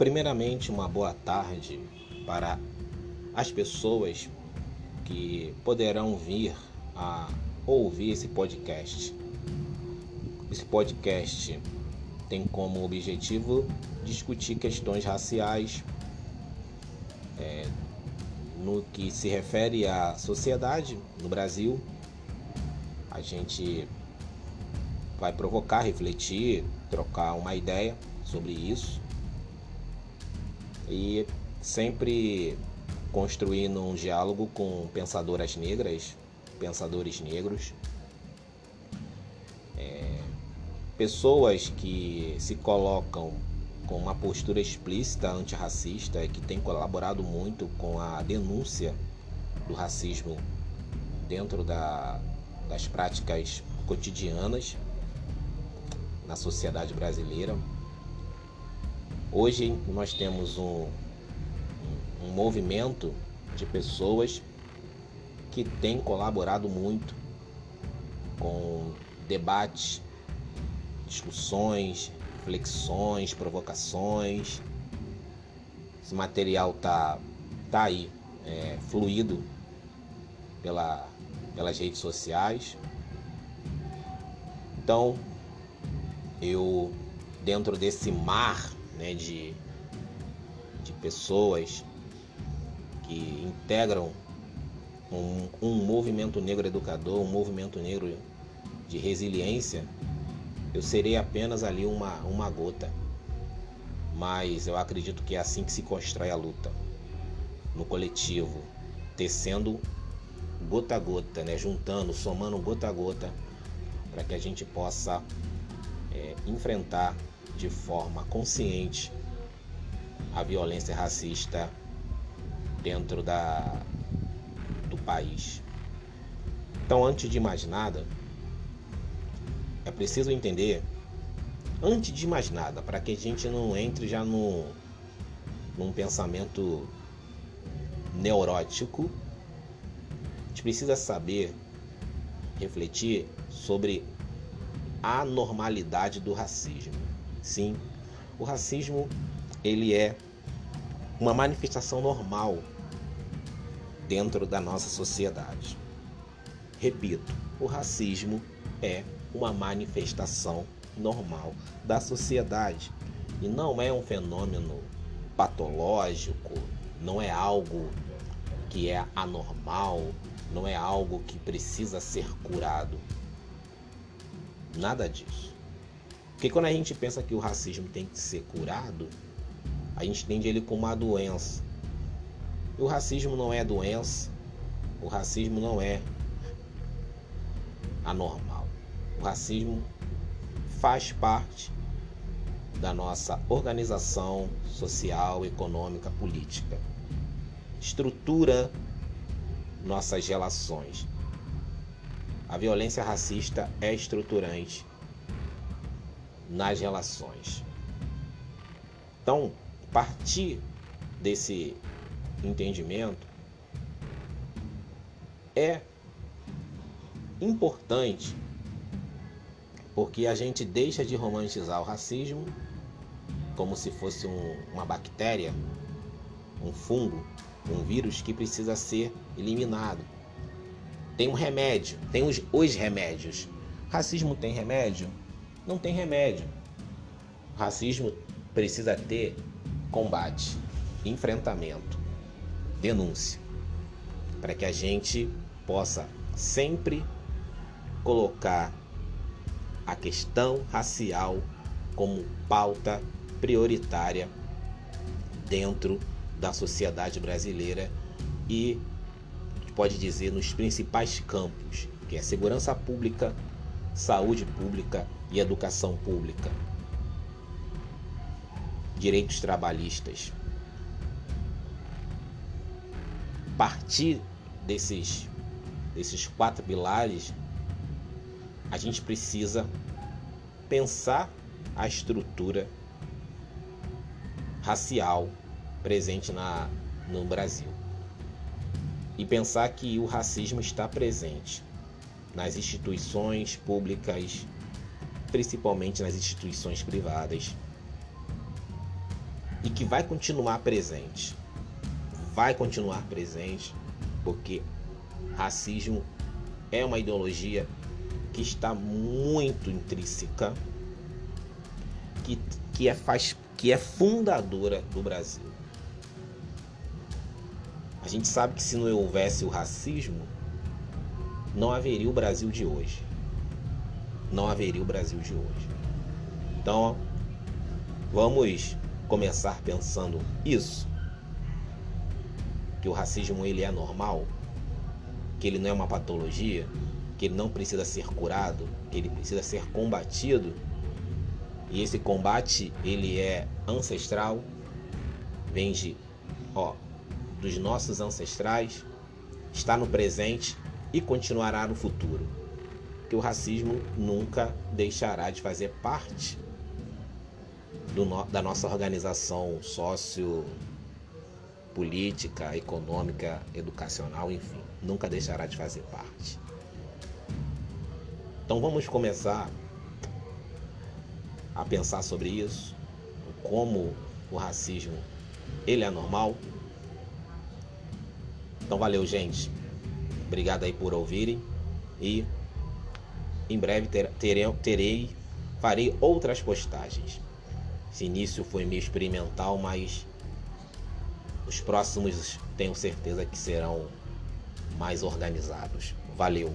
Primeiramente, uma boa tarde para as pessoas que poderão vir a ouvir esse podcast. Esse podcast tem como objetivo discutir questões raciais é, no que se refere à sociedade no Brasil. A gente vai provocar, refletir, trocar uma ideia sobre isso e sempre construindo um diálogo com pensadoras negras, pensadores negros, é, pessoas que se colocam com uma postura explícita antirracista e que tem colaborado muito com a denúncia do racismo dentro da, das práticas cotidianas na sociedade brasileira. Hoje nós temos um, um movimento de pessoas que tem colaborado muito com debates, discussões, reflexões, provocações. Esse material tá, tá aí, é, fluído pela, pelas redes sociais. Então, eu, dentro desse mar né, de, de pessoas que integram um, um movimento negro educador, um movimento negro de resiliência, eu serei apenas ali uma, uma gota. Mas eu acredito que é assim que se constrói a luta. No coletivo, tecendo gota a gota, né? juntando, somando gota a gota, para que a gente possa é, enfrentar de forma consciente a violência racista dentro da, do país. Então, antes de mais nada, é preciso entender, antes de mais nada, para que a gente não entre já no, num pensamento neurótico, a gente precisa saber refletir sobre a normalidade do racismo. Sim, o racismo ele é uma manifestação normal dentro da nossa sociedade. Repito, o racismo é uma manifestação normal da sociedade e não é um fenômeno patológico, não é algo que é anormal, não é algo que precisa ser curado. Nada disso. Porque quando a gente pensa que o racismo tem que ser curado, a gente entende ele como uma doença. E o racismo não é doença, o racismo não é anormal. O racismo faz parte da nossa organização social, econômica, política. Estrutura nossas relações. A violência racista é estruturante nas relações. Então, partir desse entendimento é importante porque a gente deixa de romantizar o racismo como se fosse um, uma bactéria, um fungo, um vírus que precisa ser eliminado. Tem um remédio, tem os, os remédios. Racismo tem remédio? Não tem remédio. O racismo precisa ter combate, enfrentamento, denúncia, para que a gente possa sempre colocar a questão racial como pauta prioritária dentro da sociedade brasileira e pode dizer nos principais campos, que é segurança pública, saúde pública e educação pública, direitos trabalhistas. Partir desses, desses quatro pilares, a gente precisa pensar a estrutura racial presente na, no Brasil. E pensar que o racismo está presente nas instituições públicas, principalmente nas instituições privadas. e que vai continuar presente. Vai continuar presente porque racismo é uma ideologia que está muito intrínseca, que, que, é, faz, que é fundadora do Brasil. A gente sabe que se não houvesse o racismo, não haveria o Brasil de hoje. Não haveria o Brasil de hoje. Então, vamos começar pensando isso, que o racismo ele é normal, que ele não é uma patologia, que ele não precisa ser curado, que ele precisa ser combatido. E esse combate ele é ancestral, vem de, ó, dos nossos ancestrais, está no presente e continuará no futuro. Que o racismo nunca deixará de fazer parte no, da nossa organização sócio política, econômica, educacional, enfim, nunca deixará de fazer parte. Então vamos começar a pensar sobre isso, como o racismo ele é normal. Então valeu, gente. Obrigado aí por ouvirem e em breve ter, terei, terei farei outras postagens. Esse início foi meio experimental, mas os próximos tenho certeza que serão mais organizados. Valeu!